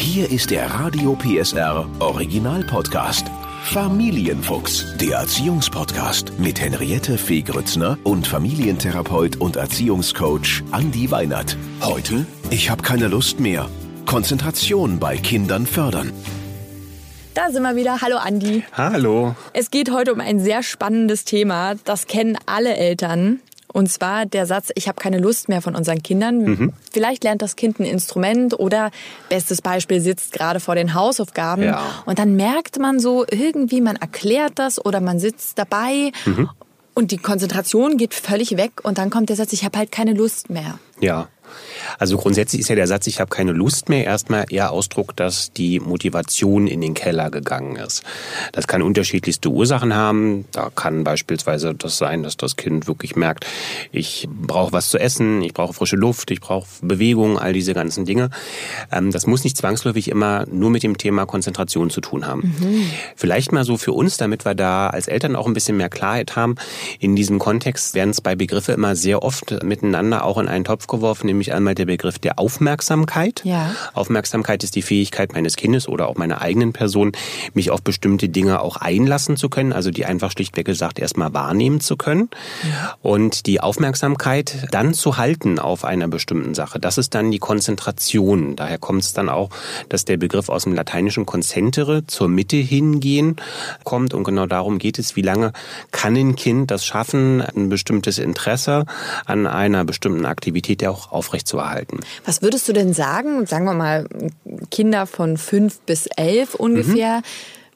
Hier ist der Radio PSR Original Podcast. Familienfuchs, der Erziehungspodcast mit Henriette Fee Grützner und Familientherapeut und Erziehungscoach Andi Weinert. Heute, ich habe keine Lust mehr. Konzentration bei Kindern fördern. Da sind wir wieder. Hallo Andi. Hallo. Es geht heute um ein sehr spannendes Thema. Das kennen alle Eltern. Und zwar der Satz, ich habe keine Lust mehr von unseren Kindern. Mhm. Vielleicht lernt das Kind ein Instrument oder bestes Beispiel sitzt gerade vor den Hausaufgaben. Ja. Und dann merkt man so irgendwie, man erklärt das oder man sitzt dabei mhm. und die Konzentration geht völlig weg und dann kommt der Satz, ich habe halt keine Lust mehr. Ja. Also grundsätzlich ist ja der Satz, ich habe keine Lust mehr, erstmal eher Ausdruck, dass die Motivation in den Keller gegangen ist. Das kann unterschiedlichste Ursachen haben. Da kann beispielsweise das sein, dass das Kind wirklich merkt, ich brauche was zu essen, ich brauche frische Luft, ich brauche Bewegung, all diese ganzen Dinge. Ähm, das muss nicht zwangsläufig immer nur mit dem Thema Konzentration zu tun haben. Mhm. Vielleicht mal so für uns, damit wir da als Eltern auch ein bisschen mehr Klarheit haben. In diesem Kontext werden zwei Begriffe immer sehr oft miteinander auch in einen Topf geworfen, nämlich einmal der Begriff der Aufmerksamkeit. Ja. Aufmerksamkeit ist die Fähigkeit meines Kindes oder auch meiner eigenen Person, mich auf bestimmte Dinge auch einlassen zu können, also die einfach schlichtweg gesagt erstmal wahrnehmen zu können. Ja. Und die Aufmerksamkeit dann zu halten auf einer bestimmten Sache, das ist dann die Konzentration. Daher kommt es dann auch, dass der Begriff aus dem lateinischen concentere, zur Mitte hingehen, kommt. Und genau darum geht es, wie lange kann ein Kind das schaffen, ein bestimmtes Interesse an einer bestimmten Aktivität auch aufrechtzuerhalten erhalten. Was würdest du denn sagen, sagen wir mal Kinder von fünf bis elf ungefähr,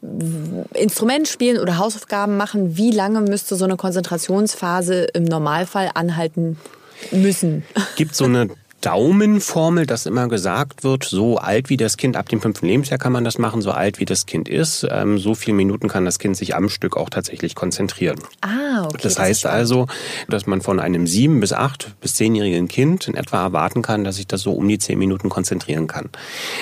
mhm. Instrument spielen oder Hausaufgaben machen, wie lange müsste so eine Konzentrationsphase im Normalfall anhalten müssen? Gibt so eine Daumenformel, dass immer gesagt wird, so alt wie das Kind, ab dem fünften Lebensjahr kann man das machen, so alt wie das Kind ist, ähm, so viele Minuten kann das Kind sich am Stück auch tatsächlich konzentrieren. Ah, okay. Das, das heißt also, dass man von einem sieben bis acht bis zehnjährigen Kind in etwa erwarten kann, dass sich das so um die zehn Minuten konzentrieren kann.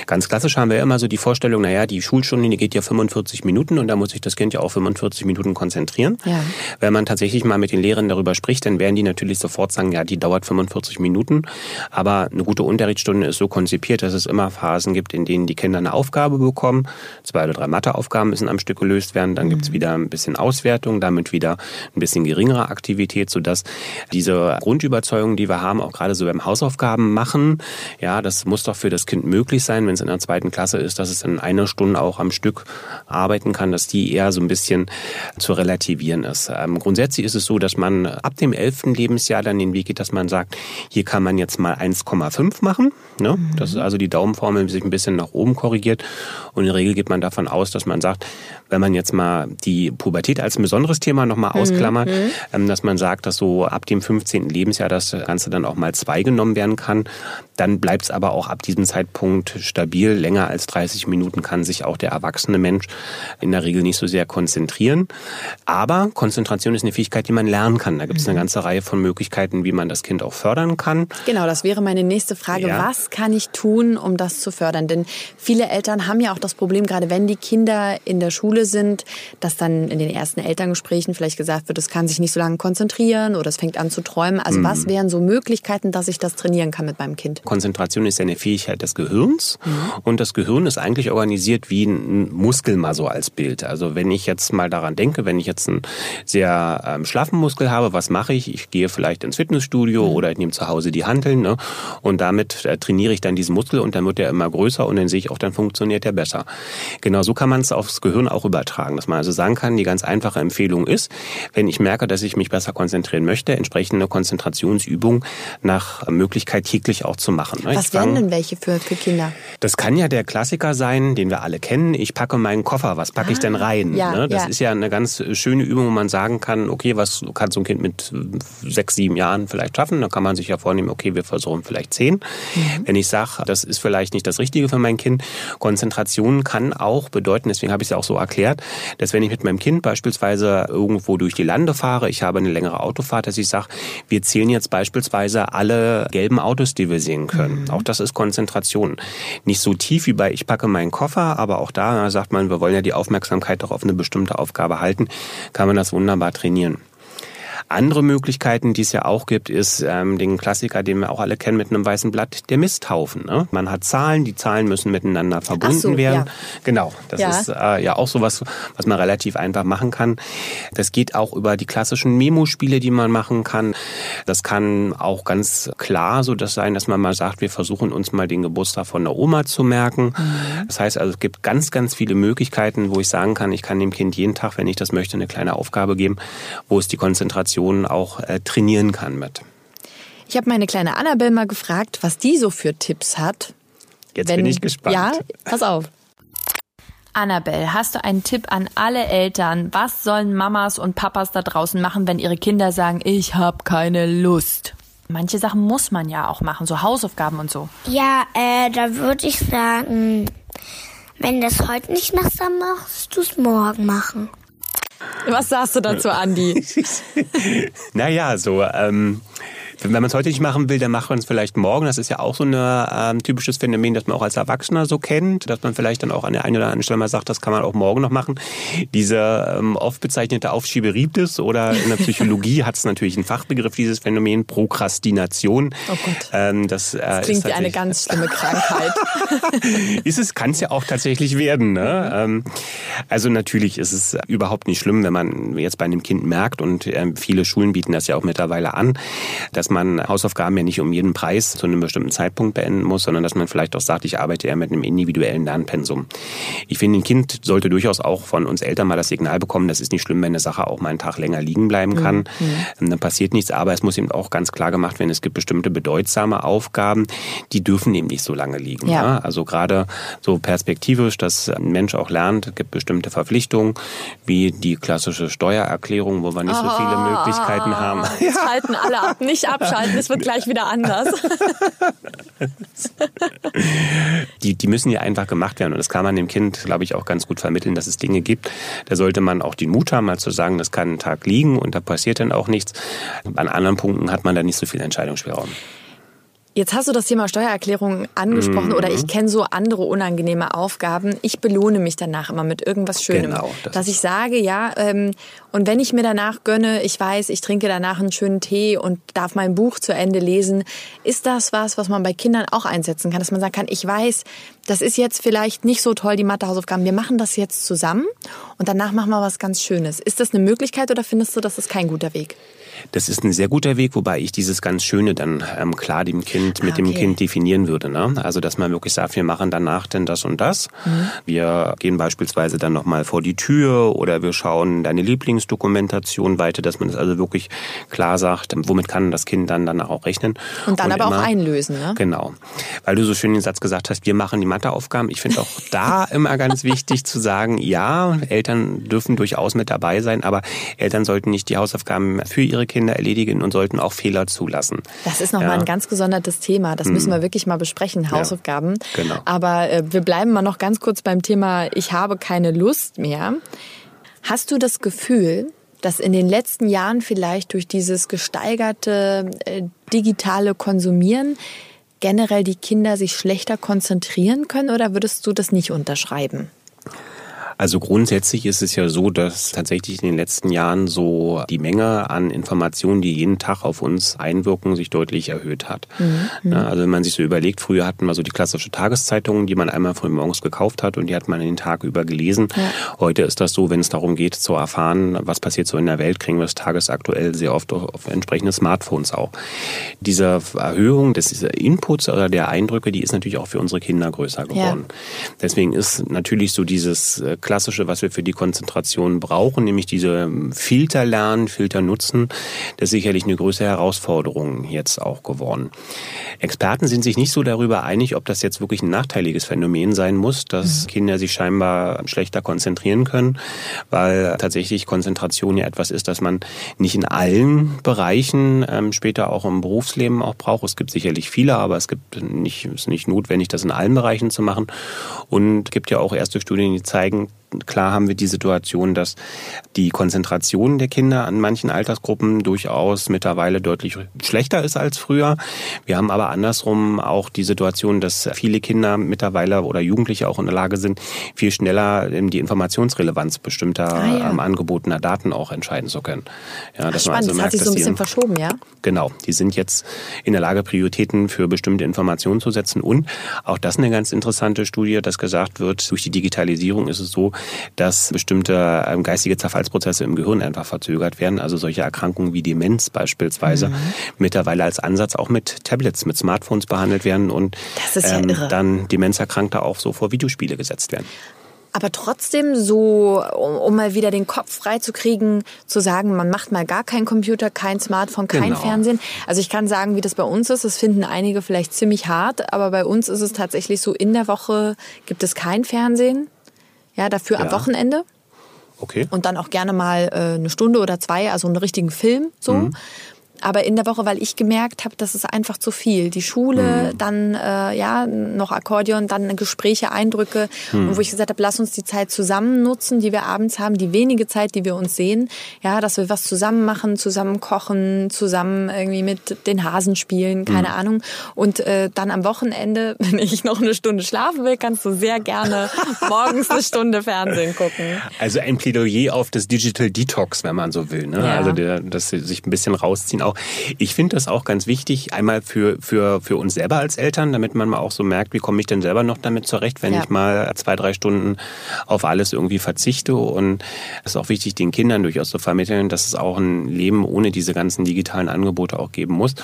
Ganz klassisch haben wir immer so die Vorstellung, naja, die Schulstunde die geht ja 45 Minuten und da muss sich das Kind ja auch 45 Minuten konzentrieren. Ja. Wenn man tatsächlich mal mit den Lehrern darüber spricht, dann werden die natürlich sofort sagen, ja, die dauert 45 Minuten, aber aber eine gute Unterrichtsstunde ist so konzipiert, dass es immer Phasen gibt, in denen die Kinder eine Aufgabe bekommen. Zwei oder drei Matheaufgaben müssen am Stück gelöst werden. Dann mhm. gibt es wieder ein bisschen Auswertung, damit wieder ein bisschen geringere Aktivität, sodass diese Grundüberzeugung, die wir haben, auch gerade so beim Hausaufgaben machen, ja, das muss doch für das Kind möglich sein, wenn es in der zweiten Klasse ist, dass es in einer Stunde auch am Stück arbeiten kann, dass die eher so ein bisschen zu relativieren ist. Ähm, grundsätzlich ist es so, dass man ab dem elften Lebensjahr dann den Weg geht, dass man sagt, hier kann man jetzt mal eins 1,5 machen. Ne? Mhm. Das ist also die Daumenformel, die sich ein bisschen nach oben korrigiert. Und in der Regel geht man davon aus, dass man sagt, wenn man jetzt mal die Pubertät als ein besonderes Thema nochmal mhm. Ausklammert, mhm. ähm, dass man sagt, dass so ab dem 15. Lebensjahr das Ganze dann auch mal zwei genommen werden kann. Dann bleibt es aber auch ab diesem Zeitpunkt stabil. Länger als 30 Minuten kann sich auch der erwachsene Mensch in der Regel nicht so sehr konzentrieren. Aber Konzentration ist eine Fähigkeit, die man lernen kann. Da gibt es eine mhm. ganze Reihe von Möglichkeiten, wie man das Kind auch fördern kann. Genau, das wäre meine nächste Frage. Ja. Was kann ich tun, um das zu fördern? Denn viele Eltern haben ja auch das Problem, gerade wenn die Kinder in der Schule sind, dass dann in den ersten Elterngesprächen vielleicht gesagt wird, es kann sich nicht so lange konzentrieren oder es fängt an zu träumen. Also mhm. was wären so Möglichkeiten, dass ich das trainieren kann mit meinem Kind? Konzentration ist ja eine Fähigkeit des Gehirns mhm. und das Gehirn ist eigentlich organisiert wie ein Muskel mal so als Bild. Also wenn ich jetzt mal daran denke, wenn ich jetzt einen sehr ähm, schlaffen Muskel habe, was mache ich? Ich gehe vielleicht ins Fitnessstudio mhm. oder ich nehme zu Hause die Hanteln ne? und damit äh, trainiere ich dann diesen Muskel und dann wird er immer größer und dann sehe ich auch, dann funktioniert er besser. Genau so kann man es aufs Gehirn auch übertragen, dass man also sagen kann, die ganz einfache Empfehlung ist, wenn ich merke, dass ich mich besser konzentrieren möchte, entsprechende Konzentrationsübung nach Möglichkeit täglich auch zu machen. Ne? Was wären denn welche für, für Kinder? Das kann ja der Klassiker sein, den wir alle kennen. Ich packe meinen Koffer, was packe ah, ich denn ah, rein? Ja, ne? Das ja. ist ja eine ganz schöne Übung, wo man sagen kann, okay, was kann so ein Kind mit sechs, sieben Jahren vielleicht schaffen? Da kann man sich ja vornehmen, okay, wir versuchen vielleicht zehn. Mhm. Wenn ich sage, das ist vielleicht nicht das Richtige für mein Kind, Konzentration kann auch bedeuten, deswegen habe ich es ja auch so erklärt, dass wenn ich mit meinem Kind beispielsweise irgendwo durch die Lande fahre, ich habe eine längere Autofahrt, dass ich sage, wir zählen jetzt beispielsweise alle gelben Autos, die wir sehen können. Mhm. Auch das ist Konzentration. Nicht so tief wie bei ich packe meinen Koffer, aber auch da sagt man, wir wollen ja die Aufmerksamkeit auch auf eine bestimmte Aufgabe halten, kann man das wunderbar trainieren. Andere Möglichkeiten, die es ja auch gibt, ist ähm, den Klassiker, den wir auch alle kennen mit einem weißen Blatt, der Misthaufen. Ne? Man hat Zahlen, die Zahlen müssen miteinander verbunden so, werden. Ja. Genau, das ja. ist äh, ja auch sowas, was man relativ einfach machen kann. Das geht auch über die klassischen Memo-Spiele, die man machen kann. Das kann auch ganz klar so das sein, dass man mal sagt, wir versuchen uns mal den Geburtstag von der Oma zu merken. Mhm. Das heißt also, es gibt ganz, ganz viele Möglichkeiten, wo ich sagen kann, ich kann dem Kind jeden Tag, wenn ich das möchte, eine kleine Aufgabe geben, wo es die Konzentration Konzentration auch äh, trainieren kann mit. Ich habe meine kleine Annabelle mal gefragt, was die so für Tipps hat. Jetzt wenn, bin ich gespannt. Ja, pass auf. Annabelle, hast du einen Tipp an alle Eltern? Was sollen Mamas und Papas da draußen machen, wenn ihre Kinder sagen, ich habe keine Lust? Manche Sachen muss man ja auch machen, so Hausaufgaben und so. Ja, äh, da würde ich sagen, wenn das heute nicht machst, dann machst du es morgen machen. Was sagst du dazu, Andi? naja, so, ähm, wenn man es heute nicht machen will, dann macht man es vielleicht morgen. Das ist ja auch so ein ähm, typisches Phänomen, das man auch als Erwachsener so kennt, dass man vielleicht dann auch an der einen oder anderen Stelle mal sagt, das kann man auch morgen noch machen. Diese ähm, oft bezeichnete Aufschieberitis oder in der Psychologie hat es natürlich einen Fachbegriff, dieses Phänomen Prokrastination. Oh Gott. Ähm, das, äh, das klingt wie eine ganz schlimme Krankheit. ist es, kann es ja auch tatsächlich werden. Ne? Ähm, also natürlich ist es überhaupt nicht schlimm, wenn man jetzt bei einem Kind merkt und äh, viele Schulen bieten das ja auch mittlerweile an, dass man Hausaufgaben ja nicht um jeden Preis zu einem bestimmten Zeitpunkt beenden muss, sondern dass man vielleicht auch sagt, ich arbeite ja mit einem individuellen Lernpensum. Ich finde, ein Kind sollte durchaus auch von uns Eltern mal das Signal bekommen, das ist nicht schlimm, wenn eine Sache auch mal einen Tag länger liegen bleiben kann. Mhm. mhm. Dann passiert nichts, aber es muss eben auch ganz klar gemacht werden, es gibt bestimmte bedeutsame Aufgaben, die dürfen eben nicht so lange liegen. Ja. Ja? Also gerade so perspektivisch, dass ein Mensch auch lernt, es gibt bestimmte Verpflichtungen, wie die klassische Steuererklärung, wo wir nicht oh, so viele Möglichkeiten haben. Jetzt ja. halten alle ab, nicht ab abschalten, es wird gleich wieder anders. die, die müssen ja einfach gemacht werden. Und das kann man dem Kind, glaube ich, auch ganz gut vermitteln, dass es Dinge gibt. Da sollte man auch den Mut haben, mal zu sagen, das kann einen Tag liegen und da passiert dann auch nichts. An anderen Punkten hat man da nicht so viel Entscheidungsspielraum. Jetzt hast du das Thema Steuererklärung angesprochen mhm. oder ich kenne so andere unangenehme Aufgaben. Ich belohne mich danach immer mit irgendwas Schönem. Genau, das dass ich sage, ja, ähm, und wenn ich mir danach gönne, ich weiß, ich trinke danach einen schönen Tee und darf mein Buch zu Ende lesen, ist das was, was man bei Kindern auch einsetzen kann, dass man sagen kann, ich weiß, das ist jetzt vielleicht nicht so toll, die Mathehausaufgaben, wir machen das jetzt zusammen und danach machen wir was ganz Schönes. Ist das eine Möglichkeit oder findest du, das ist kein guter Weg? Das ist ein sehr guter Weg, wobei ich dieses ganz Schöne dann ähm, klar dem Kind, mit okay. dem Kind definieren würde. Ne? Also, dass man wirklich sagt, wir machen danach denn das und das. Mhm. Wir gehen beispielsweise dann nochmal vor die Tür oder wir schauen deine Lieblingsdokumentation weiter, dass man das also wirklich klar sagt, womit kann das Kind dann danach auch rechnen. Und dann und aber immer, auch einlösen, ne? Genau. Weil du so schön den Satz gesagt hast, wir machen die Matheaufgaben. Ich finde auch da immer ganz wichtig zu sagen, ja, Eltern dürfen durchaus mit dabei sein, aber Eltern sollten nicht die Hausaufgaben für ihre Kinder erledigen und sollten auch Fehler zulassen. Das ist nochmal ja. ein ganz gesondertes Thema. Das müssen mhm. wir wirklich mal besprechen, Hausaufgaben. Ja, genau. Aber äh, wir bleiben mal noch ganz kurz beim Thema, ich habe keine Lust mehr. Hast du das Gefühl, dass in den letzten Jahren vielleicht durch dieses gesteigerte äh, digitale Konsumieren generell die Kinder sich schlechter konzentrieren können oder würdest du das nicht unterschreiben? Also grundsätzlich ist es ja so, dass tatsächlich in den letzten Jahren so die Menge an Informationen, die jeden Tag auf uns einwirken, sich deutlich erhöht hat. Mhm. Also wenn man sich so überlegt, früher hatten wir so die klassische Tageszeitung, die man einmal früh morgens gekauft hat und die hat man den Tag über gelesen. Ja. Heute ist das so, wenn es darum geht zu erfahren, was passiert so in der Welt, kriegen wir es tagesaktuell sehr oft auf entsprechende Smartphones auch. Diese Erhöhung des Inputs oder der Eindrücke, die ist natürlich auch für unsere Kinder größer geworden. Ja. Deswegen ist natürlich so dieses äh, Klassische, was wir für die Konzentration brauchen, nämlich diese Filter lernen, Filter nutzen, das ist sicherlich eine größere Herausforderung jetzt auch geworden. Experten sind sich nicht so darüber einig, ob das jetzt wirklich ein nachteiliges Phänomen sein muss, dass mhm. Kinder sich scheinbar schlechter konzentrieren können, weil tatsächlich Konzentration ja etwas ist, das man nicht in allen Bereichen ähm, später auch im Berufsleben auch braucht. Es gibt sicherlich viele, aber es gibt nicht, ist nicht notwendig, das in allen Bereichen zu machen. Und es gibt ja auch erste Studien, die zeigen, klar haben wir die Situation, dass die Konzentration der Kinder an manchen Altersgruppen durchaus mittlerweile deutlich schlechter ist als früher. Wir haben aber andersrum auch die Situation, dass viele Kinder mittlerweile oder Jugendliche auch in der Lage sind, viel schneller die Informationsrelevanz bestimmter ah, ja. ähm, angebotener Daten auch entscheiden zu können. Ja, dass Ach, spannend, also merkt, das hat sich so ein bisschen verschoben, ja? Genau, die sind jetzt in der Lage, Prioritäten für bestimmte Informationen zu setzen und auch das eine ganz interessante Studie, dass gesagt wird, durch die Digitalisierung ist es so, dass bestimmte ähm, geistige Zerfallsprozesse im Gehirn einfach verzögert werden, also solche Erkrankungen wie Demenz beispielsweise mhm. mittlerweile als Ansatz auch mit Tablets, mit Smartphones behandelt werden und ähm, ja dann Demenzerkrankte auch so vor Videospiele gesetzt werden. Aber trotzdem so, um, um, mal wieder den Kopf freizukriegen, zu sagen, man macht mal gar keinen Computer, kein Smartphone, kein genau. Fernsehen. Also ich kann sagen, wie das bei uns ist. Das finden einige vielleicht ziemlich hart, aber bei uns ist es tatsächlich so, in der Woche gibt es kein Fernsehen. Ja, dafür ja. am Wochenende. Okay. Und dann auch gerne mal äh, eine Stunde oder zwei, also einen richtigen Film so. Mhm aber in der Woche, weil ich gemerkt habe, das ist einfach zu viel. Die Schule, mhm. dann äh, ja noch Akkordeon, dann Gespräche, Eindrücke, mhm. und wo ich gesagt habe, lass uns die Zeit zusammen nutzen, die wir abends haben, die wenige Zeit, die wir uns sehen, ja, dass wir was zusammen machen, zusammen kochen, zusammen irgendwie mit den Hasen spielen, keine mhm. Ahnung. Und äh, dann am Wochenende, wenn ich noch eine Stunde schlafen will, kannst du sehr gerne morgens eine Stunde Fernsehen gucken. Also ein Plädoyer auf das Digital Detox, wenn man so will. Ne? Ja. Also der, dass sie sich ein bisschen rausziehen auch. Ich finde das auch ganz wichtig, einmal für, für, für uns selber als Eltern, damit man mal auch so merkt, wie komme ich denn selber noch damit zurecht, wenn ja. ich mal zwei, drei Stunden auf alles irgendwie verzichte. Und es ist auch wichtig, den Kindern durchaus zu vermitteln, dass es auch ein Leben ohne diese ganzen digitalen Angebote auch geben muss.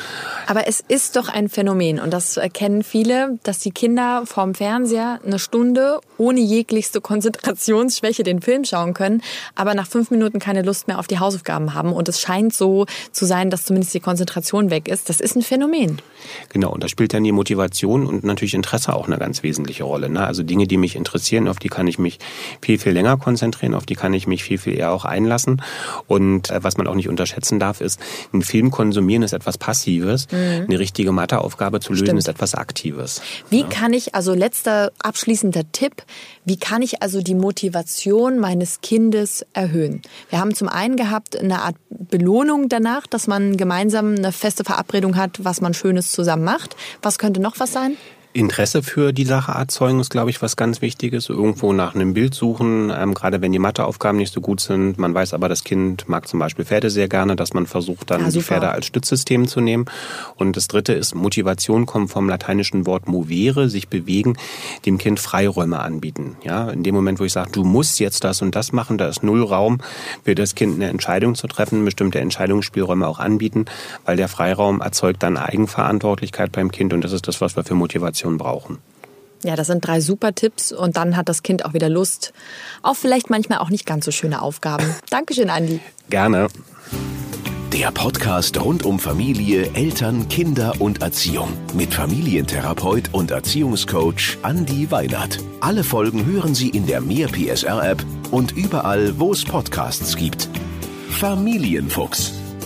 Aber es ist doch ein Phänomen und das erkennen viele, dass die Kinder vorm Fernseher eine Stunde ohne jeglichste Konzentrationsschwäche den Film schauen können, aber nach fünf Minuten keine Lust mehr auf die Hausaufgaben haben. Und es scheint so zu sein, dass zumindest die Konzentration weg ist. Das ist ein Phänomen. Genau, und da spielt dann die Motivation und natürlich Interesse auch eine ganz wesentliche Rolle. Ne? Also Dinge, die mich interessieren, auf die kann ich mich viel, viel länger konzentrieren, auf die kann ich mich viel, viel eher auch einlassen. Und äh, was man auch nicht unterschätzen darf, ist, ein Film konsumieren ist etwas Passives, mhm. eine richtige Matheaufgabe zu lösen Stimmt. ist etwas Aktives. Wie ja? kann ich, also letzter abschließender Tipp, wie kann ich also die Motivation meines Kindes erhöhen? Wir haben zum einen gehabt eine Art Belohnung danach, dass man gemeinsam eine feste Verabredung hat, was man Schönes zusammen macht. Was könnte noch was sein? Interesse für die Sache erzeugen ist, glaube ich, was ganz Wichtiges. Irgendwo nach einem Bild suchen, ähm, gerade wenn die Matheaufgaben nicht so gut sind. Man weiß aber, das Kind mag zum Beispiel Pferde sehr gerne, dass man versucht, dann ja, die Pferde als Stützsystem zu nehmen. Und das Dritte ist, Motivation kommt vom lateinischen Wort movere, sich bewegen, dem Kind Freiräume anbieten. Ja, in dem Moment, wo ich sage, du musst jetzt das und das machen, da ist null Raum für das Kind eine Entscheidung zu treffen, bestimmte Entscheidungsspielräume auch anbieten, weil der Freiraum erzeugt dann Eigenverantwortlichkeit beim Kind und das ist das, was wir für Motivation Motivation brauchen. Ja, das sind drei super Tipps und dann hat das Kind auch wieder Lust auf vielleicht manchmal auch nicht ganz so schöne Aufgaben. Dankeschön, Andi. Gerne. Der Podcast rund um Familie, Eltern, Kinder und Erziehung mit Familientherapeut und Erziehungscoach Andi Weinert. Alle Folgen hören Sie in der Mehr PSR App und überall, wo es Podcasts gibt. Familienfuchs,